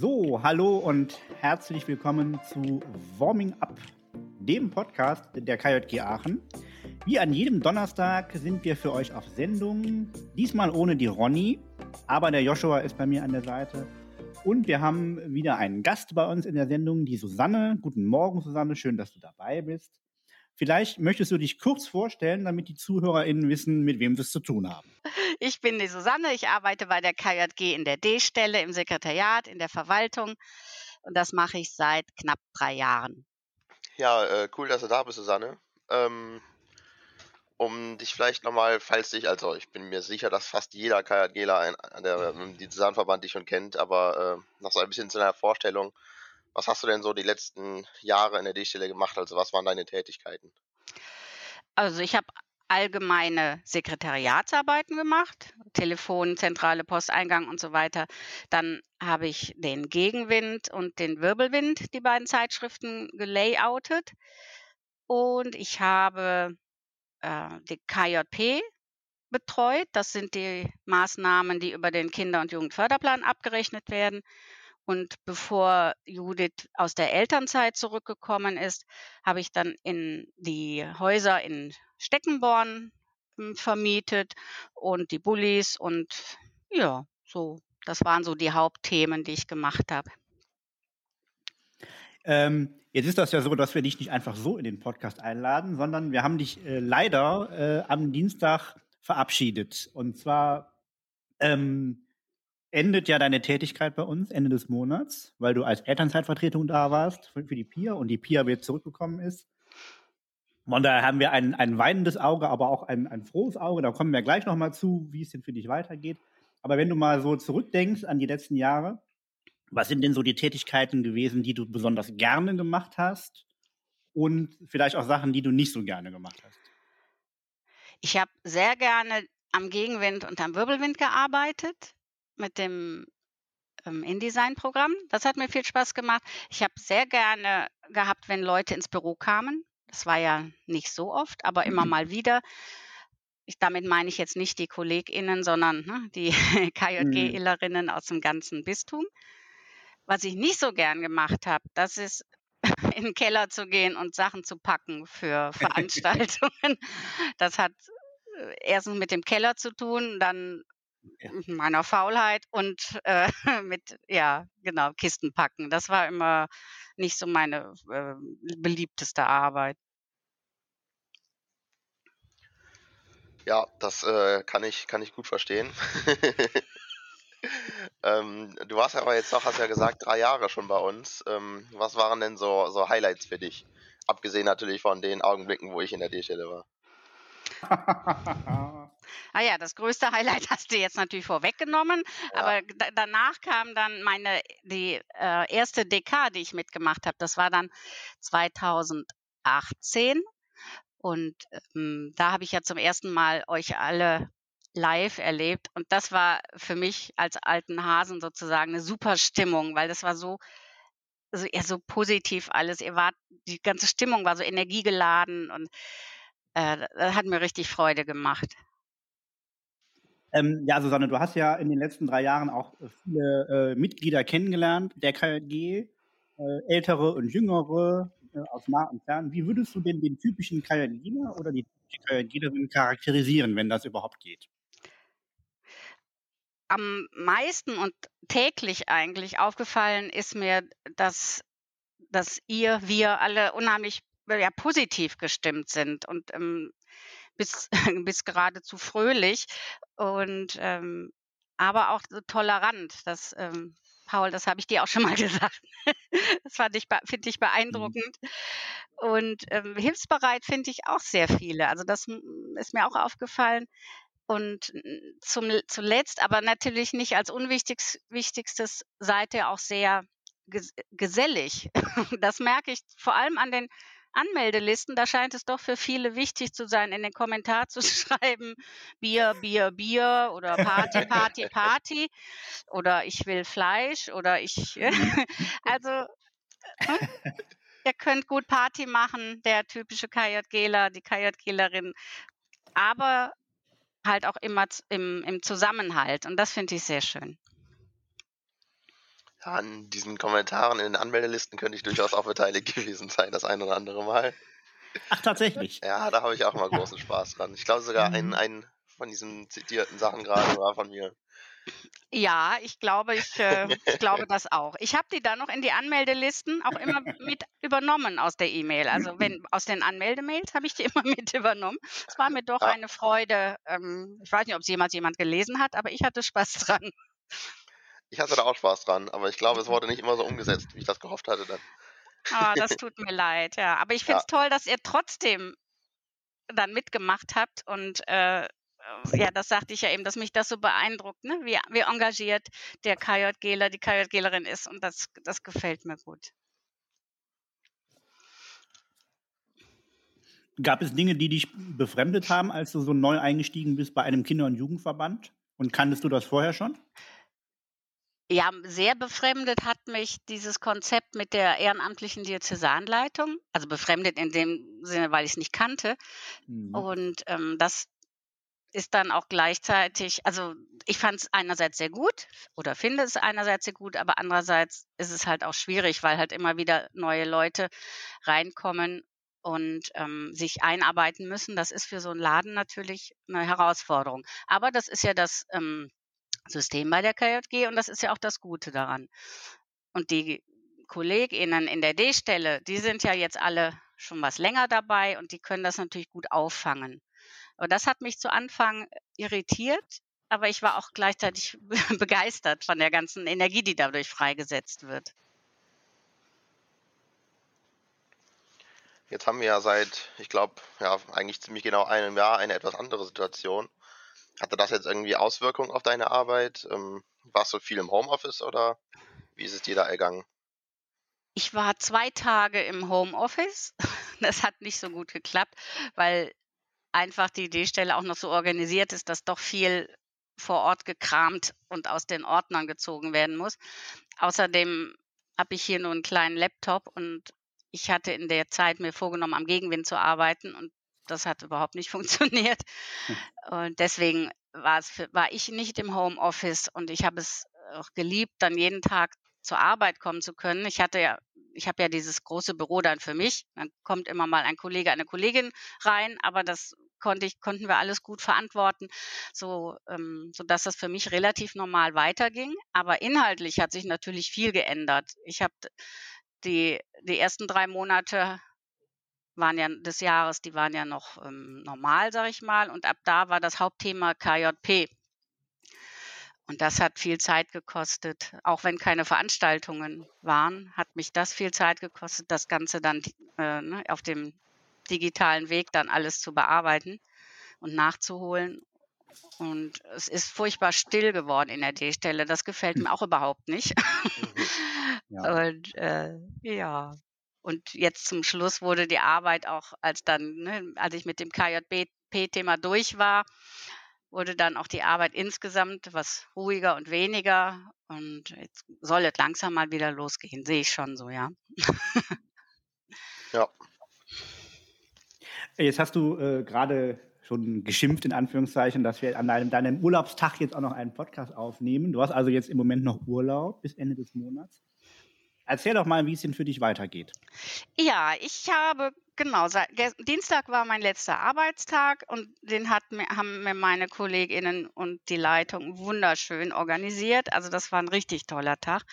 So, hallo und herzlich willkommen zu Warming Up, dem Podcast der KJG Aachen. Wie an jedem Donnerstag sind wir für euch auf Sendung. Diesmal ohne die Ronny, aber der Joshua ist bei mir an der Seite. Und wir haben wieder einen Gast bei uns in der Sendung, die Susanne. Guten Morgen, Susanne. Schön, dass du dabei bist. Vielleicht möchtest du dich kurz vorstellen, damit die ZuhörerInnen wissen, mit wem wir es zu tun haben. Ich bin die Susanne. Ich arbeite bei der KJG in der D-Stelle, im Sekretariat, in der Verwaltung. Und das mache ich seit knapp drei Jahren. Ja, äh, cool, dass du da bist, Susanne. Ähm, um dich vielleicht nochmal, falls dich, also ich bin mir sicher, dass fast jeder KJGler der, den Zusammenverband dich schon kennt, aber äh, noch so ein bisschen zu einer Vorstellung. Was hast du denn so die letzten Jahre in der D-Stelle gemacht? Also was waren deine Tätigkeiten? Also ich habe allgemeine Sekretariatsarbeiten gemacht, Telefon, zentrale Posteingang und so weiter. Dann habe ich den Gegenwind und den Wirbelwind, die beiden Zeitschriften, gelayoutet. Und ich habe äh, die KJP betreut. Das sind die Maßnahmen, die über den Kinder- und Jugendförderplan abgerechnet werden. Und bevor Judith aus der Elternzeit zurückgekommen ist, habe ich dann in die Häuser in Steckenborn hm, vermietet und die Bullis und ja, so, das waren so die Hauptthemen, die ich gemacht habe. Ähm, jetzt ist das ja so, dass wir dich nicht einfach so in den Podcast einladen, sondern wir haben dich äh, leider äh, am Dienstag verabschiedet. Und zwar ähm, endet ja deine Tätigkeit bei uns Ende des Monats, weil du als Elternzeitvertretung da warst für, die PIA und die PIA wieder zurückgekommen ist. Von daher haben wir ein, ein weinendes Auge, aber auch ein, ein frohes Auge. Da kommen wir gleich nochmal zu, wie es denn für dich weitergeht. Aber wenn du mal so zurückdenkst an die letzten Jahre, was sind denn so die Tätigkeiten gewesen, die du besonders gerne gemacht hast? Und vielleicht auch Sachen, die du nicht so gerne gemacht hast? Ich habe sehr gerne am Gegenwind und am Wirbelwind gearbeitet mit dem ähm, InDesign-Programm. Das hat mir viel Spaß gemacht. Ich habe sehr gerne gehabt, wenn Leute ins Büro kamen. Das war ja nicht so oft, aber immer mhm. mal wieder. Ich, damit meine ich jetzt nicht die KollegInnen, sondern ne, die KJG-Illerinnen mhm. aus dem ganzen Bistum. Was ich nicht so gern gemacht habe, das ist in den Keller zu gehen und Sachen zu packen für Veranstaltungen. Das hat äh, erstens mit dem Keller zu tun, dann ja. meiner Faulheit und äh, mit, ja, genau, Kisten packen. Das war immer nicht so meine äh, beliebteste Arbeit. Ja, das äh, kann ich kann ich gut verstehen. ähm, du warst ja aber jetzt noch, hast ja gesagt, drei Jahre schon bei uns. Ähm, was waren denn so, so Highlights für dich? Abgesehen natürlich von den Augenblicken, wo ich in der D-Stelle war. ah ja, das größte Highlight hast du jetzt natürlich vorweggenommen, ja. aber danach kam dann meine die äh, erste DK, die ich mitgemacht habe. Das war dann 2018 und ähm, da habe ich ja zum ersten Mal euch alle live erlebt und das war für mich als alten Hasen sozusagen eine super Stimmung, weil das war so also eher so positiv alles. Ihr wart, die ganze Stimmung war so energiegeladen und äh, das hat mir richtig Freude gemacht. Ähm, ja, Susanne, du hast ja in den letzten drei Jahren auch äh, viele äh, Mitglieder kennengelernt der KJG, äh, ältere und jüngere äh, aus nah und fern. Wie würdest du denn den typischen KJGler oder die typische KJGlerin charakterisieren, wenn das überhaupt geht? Am meisten und täglich eigentlich aufgefallen ist mir, dass, dass ihr, wir alle unheimlich ja, positiv gestimmt sind und ähm, bis, bis geradezu fröhlich und ähm, aber auch so tolerant. Das, ähm, Paul, das habe ich dir auch schon mal gesagt. das fand ich, finde ich mhm. beeindruckend. Und ähm, hilfsbereit finde ich auch sehr viele. Also das ist mir auch aufgefallen. Und zum, zuletzt, aber natürlich nicht als unwichtigstes, seid ihr auch sehr gesellig. Das merke ich vor allem an den Anmeldelisten, da scheint es doch für viele wichtig zu sein, in den Kommentar zu schreiben, Bier, Bier, Bier oder Party, Party, Party oder ich will Fleisch oder ich, also äh, ihr könnt gut Party machen, der typische KJGler, die KJGlerin, aber halt auch immer im, im Zusammenhalt und das finde ich sehr schön. An diesen Kommentaren in den Anmeldelisten könnte ich durchaus auch beteiligt gewesen sein, das ein oder andere Mal. Ach, tatsächlich. Ja, da habe ich auch immer großen Spaß dran. Ich glaube sogar ein, Mhm. ein von diesen zitierten Sachen gerade war von mir. Ja, ich glaube, ich, äh, ich glaube das auch. Ich habe die dann noch in die Anmeldelisten auch immer mit übernommen aus der E-Mail. Also wenn aus den Anmeldemails habe ich die immer mit übernommen. Es war mir doch Ja. eine Freude. Ähm, ich weiß nicht, ob es jemals jemand gelesen hat, aber ich hatte Spaß dran. Ich hatte da auch Spaß dran, aber ich glaube, es wurde nicht immer so umgesetzt, wie ich das gehofft hatte dann. Ah, das tut mir leid, ja. Aber ich finde es toll, dass ihr trotzdem dann mitgemacht habt und äh, ja, das sagte ich ja eben, dass mich das so beeindruckt, ne? wie, wie engagiert der KJGler, die KJGlerin ist und das, das gefällt mir gut. Gab es Dinge, die dich befremdet haben, als du so neu eingestiegen bist bei einem Kinder- und Jugendverband? Und kanntest du das vorher schon? Ja, sehr befremdet hat mich dieses Konzept mit der ehrenamtlichen Diözesanleitung. Also befremdet in dem Sinne, weil ich es nicht kannte. Mhm. Und ähm, das ist dann auch gleichzeitig, also ich fand es einerseits sehr gut oder finde es einerseits sehr gut, aber andererseits ist es halt auch schwierig, weil halt immer wieder neue Leute reinkommen und ähm, sich einarbeiten müssen. Das ist für so einen Laden natürlich eine Herausforderung. Aber das ist ja das ähm, System bei der KJG und das ist ja auch das Gute daran. Und die KollegInnen in der D-Stelle, die sind ja jetzt alle schon was länger dabei und die können das natürlich gut auffangen. Aber das hat mich zu Anfang irritiert, aber ich war auch gleichzeitig begeistert von der ganzen Energie, die dadurch freigesetzt wird. Jetzt haben wir ja seit, ich glaube, ja, eigentlich ziemlich genau einem Jahr eine etwas andere Situation. Hatte das jetzt irgendwie Auswirkungen auf deine Arbeit? Ähm, warst du viel im Homeoffice oder wie ist es dir da ergangen? Ich war zwei Tage im Homeoffice. Das hat nicht so gut geklappt, weil einfach die D-Stelle auch noch so organisiert ist, dass doch viel vor Ort gekramt und aus den Ordnern gezogen werden muss. Außerdem habe ich hier nur einen kleinen Laptop und ich hatte in der Zeit mir vorgenommen, am Gegenwind zu arbeiten und das hat überhaupt nicht funktioniert. Und deswegen war, es für, war ich nicht im Homeoffice und ich habe es auch geliebt, dann jeden Tag zur Arbeit kommen zu können. Ich hatte ja, ich habe ja dieses große Büro dann für mich. Dann kommt immer mal ein Kollege, eine Kollegin rein, aber das konnte ich, konnten wir alles gut verantworten, so, ähm, so dass das für mich relativ normal weiterging. Aber inhaltlich hat sich natürlich viel geändert. Ich habe die, die ersten drei Monate waren ja des Jahres, die waren ja noch ähm, normal, sag ich mal. Und ab da war das Hauptthema KJP. Und das hat viel Zeit gekostet. Auch wenn keine Veranstaltungen waren, hat mich das viel Zeit gekostet, das Ganze dann äh, ne, auf dem digitalen Weg dann alles zu bearbeiten und nachzuholen. Und es ist furchtbar still geworden in der D-Stelle. Das gefällt mir auch überhaupt nicht. Ja. Und äh, ja. Und jetzt zum Schluss wurde die Arbeit auch, als dann, ne, als ich mit dem KJP-Thema durch war, wurde dann auch die Arbeit insgesamt was ruhiger und weniger. Und jetzt soll es langsam mal wieder losgehen, sehe ich schon so, ja. Ja, Jetzt hast du äh, gerade schon geschimpft, in Anführungszeichen, dass wir an deinem, deinem Urlaubstag jetzt auch noch einen Podcast aufnehmen. Du hast also jetzt im Moment noch Urlaub bis Ende des Monats. Erzähl doch mal, wie es denn für dich weitergeht. Ja, ich habe, genau, seit, Dienstag war mein letzter Arbeitstag und den hat haben mir meine KollegInnen und die Leitung wunderschön organisiert. Also das war ein richtig toller Tag.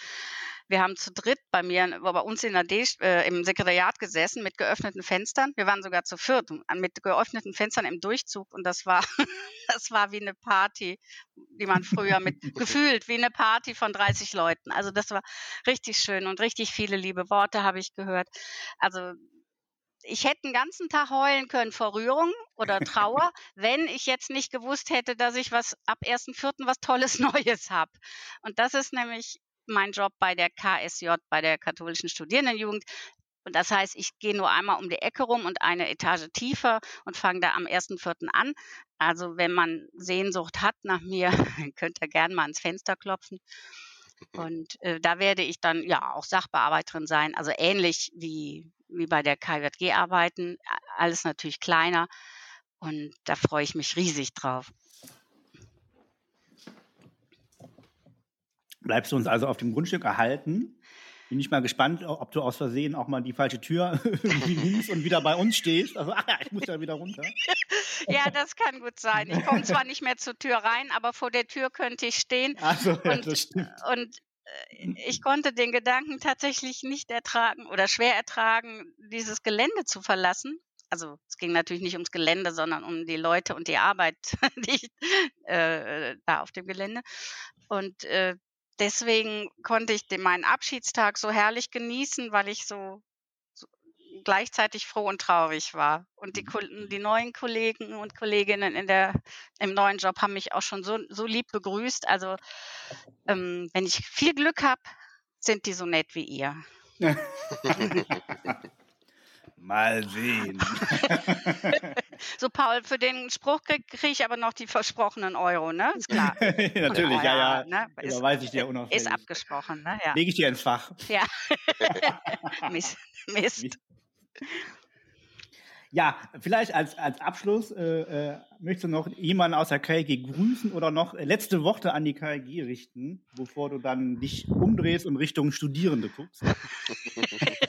Wir haben zu dritt bei mir, bei uns in der D, äh, im Sekretariat gesessen mit geöffneten Fenstern. Wir waren sogar zu viert mit geöffneten Fenstern im Durchzug und das war, das war wie eine Party, die man früher mit gefühlt wie eine Party von 30 Leuten. Also das war richtig schön und richtig viele liebe Worte habe ich gehört. Also ich hätte den ganzen Tag heulen können vor Rührung oder Trauer, wenn ich jetzt nicht gewusst hätte, dass ich was ab 1.4. was Tolles Neues habe. Und das ist nämlich mein Job bei der KSJ, bei der katholischen Studierendenjugend. Und das heißt, ich gehe nur einmal um die Ecke rum und eine Etage tiefer und fange da am 1.4. an. Also wenn man Sehnsucht hat nach mir, könnt ihr gerne mal ans Fenster klopfen. Und äh, da werde ich dann ja auch Sachbearbeiterin sein, also ähnlich wie, wie bei der KJG arbeiten, alles natürlich kleiner. Und da freue ich mich riesig drauf. Bleibst du uns also auf dem Grundstück erhalten. Bin ich mal gespannt, ob du aus Versehen auch mal die falsche Tür nimmst und wieder bei uns stehst. Also, ach ja, ich muss ja wieder runter. ja, das kann gut sein. Ich komme zwar nicht mehr zur Tür rein, aber vor der Tür könnte ich stehen. Ach so, ja, und, das stimmt. und äh, ich konnte den Gedanken tatsächlich nicht ertragen oder schwer ertragen, dieses Gelände zu verlassen. Also es ging natürlich nicht ums Gelände, sondern um die Leute und die Arbeit die ich, äh, da auf dem Gelände. Und äh, deswegen konnte ich den, meinen Abschiedstag so herrlich genießen, weil ich so, so gleichzeitig froh und traurig war. Und die, Mhm. die neuen Kollegen und Kolleginnen in der, im neuen Job haben mich auch schon so, so lieb begrüßt. Also ähm, wenn ich viel Glück habe, sind die so nett wie ihr. Mal sehen. So, Paul, für den Spruch kriege krieg ich aber noch die versprochenen Euro, ne? Ist klar. Natürlich, ja, ja. Ne? Ist, Überweise ich dir unauffällig. ist abgesprochen, ne? Ja. Lege ich dir ins Fach. ja. Mist. Mist. Ja, vielleicht als, als Abschluss äh, äh, möchtest du noch jemanden aus der KG grüßen oder noch letzte Worte an die KG richten, bevor du dann dich umdrehst und Richtung Studierende guckst.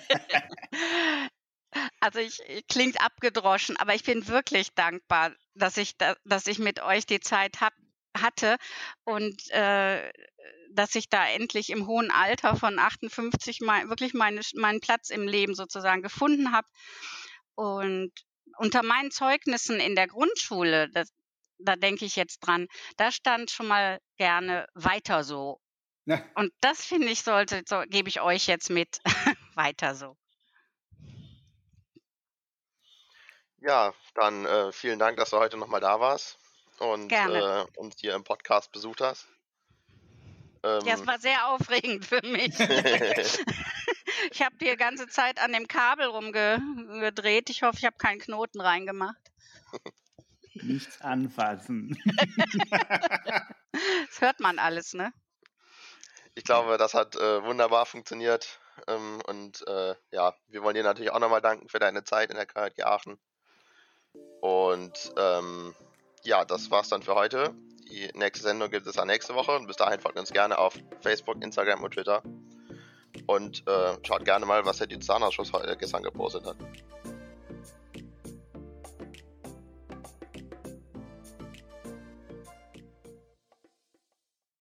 Also ich, klingt abgedroschen, aber ich bin wirklich dankbar, dass ich da, dass ich mit euch die Zeit hab, hatte und äh, dass ich da endlich im hohen Alter von 58 mein, wirklich meine, meinen Platz im Leben sozusagen gefunden habe. Und unter meinen Zeugnissen in der Grundschule, das, da denke ich jetzt dran, da stand schon mal gerne weiter so. Ja. Und das finde ich sollte, so, gebe ich euch jetzt mit, weiter so. Ja, dann äh, vielen Dank, dass du heute nochmal da warst und äh, uns hier im Podcast besucht hast. Ähm, Ja, es war sehr aufregend für mich. ich habe die ganze Zeit an dem Kabel rumgedreht. Ich hoffe, ich habe keinen Knoten reingemacht. Nichts anfassen. Das hört man alles, ne? ich glaube, das hat äh, wunderbar funktioniert. Ähm, und äh, ja, wir wollen dir natürlich auch nochmal danken für deine Zeit in der KHG Aachen. Und ähm, ja, das war's dann für heute. Die nächste Sendung gibt es dann nächste Woche. Und bis dahin folgt uns gerne auf Facebook, Instagram und Twitter. Und äh, schaut gerne mal, was der Diözesanausschuss heute gestern gepostet hat.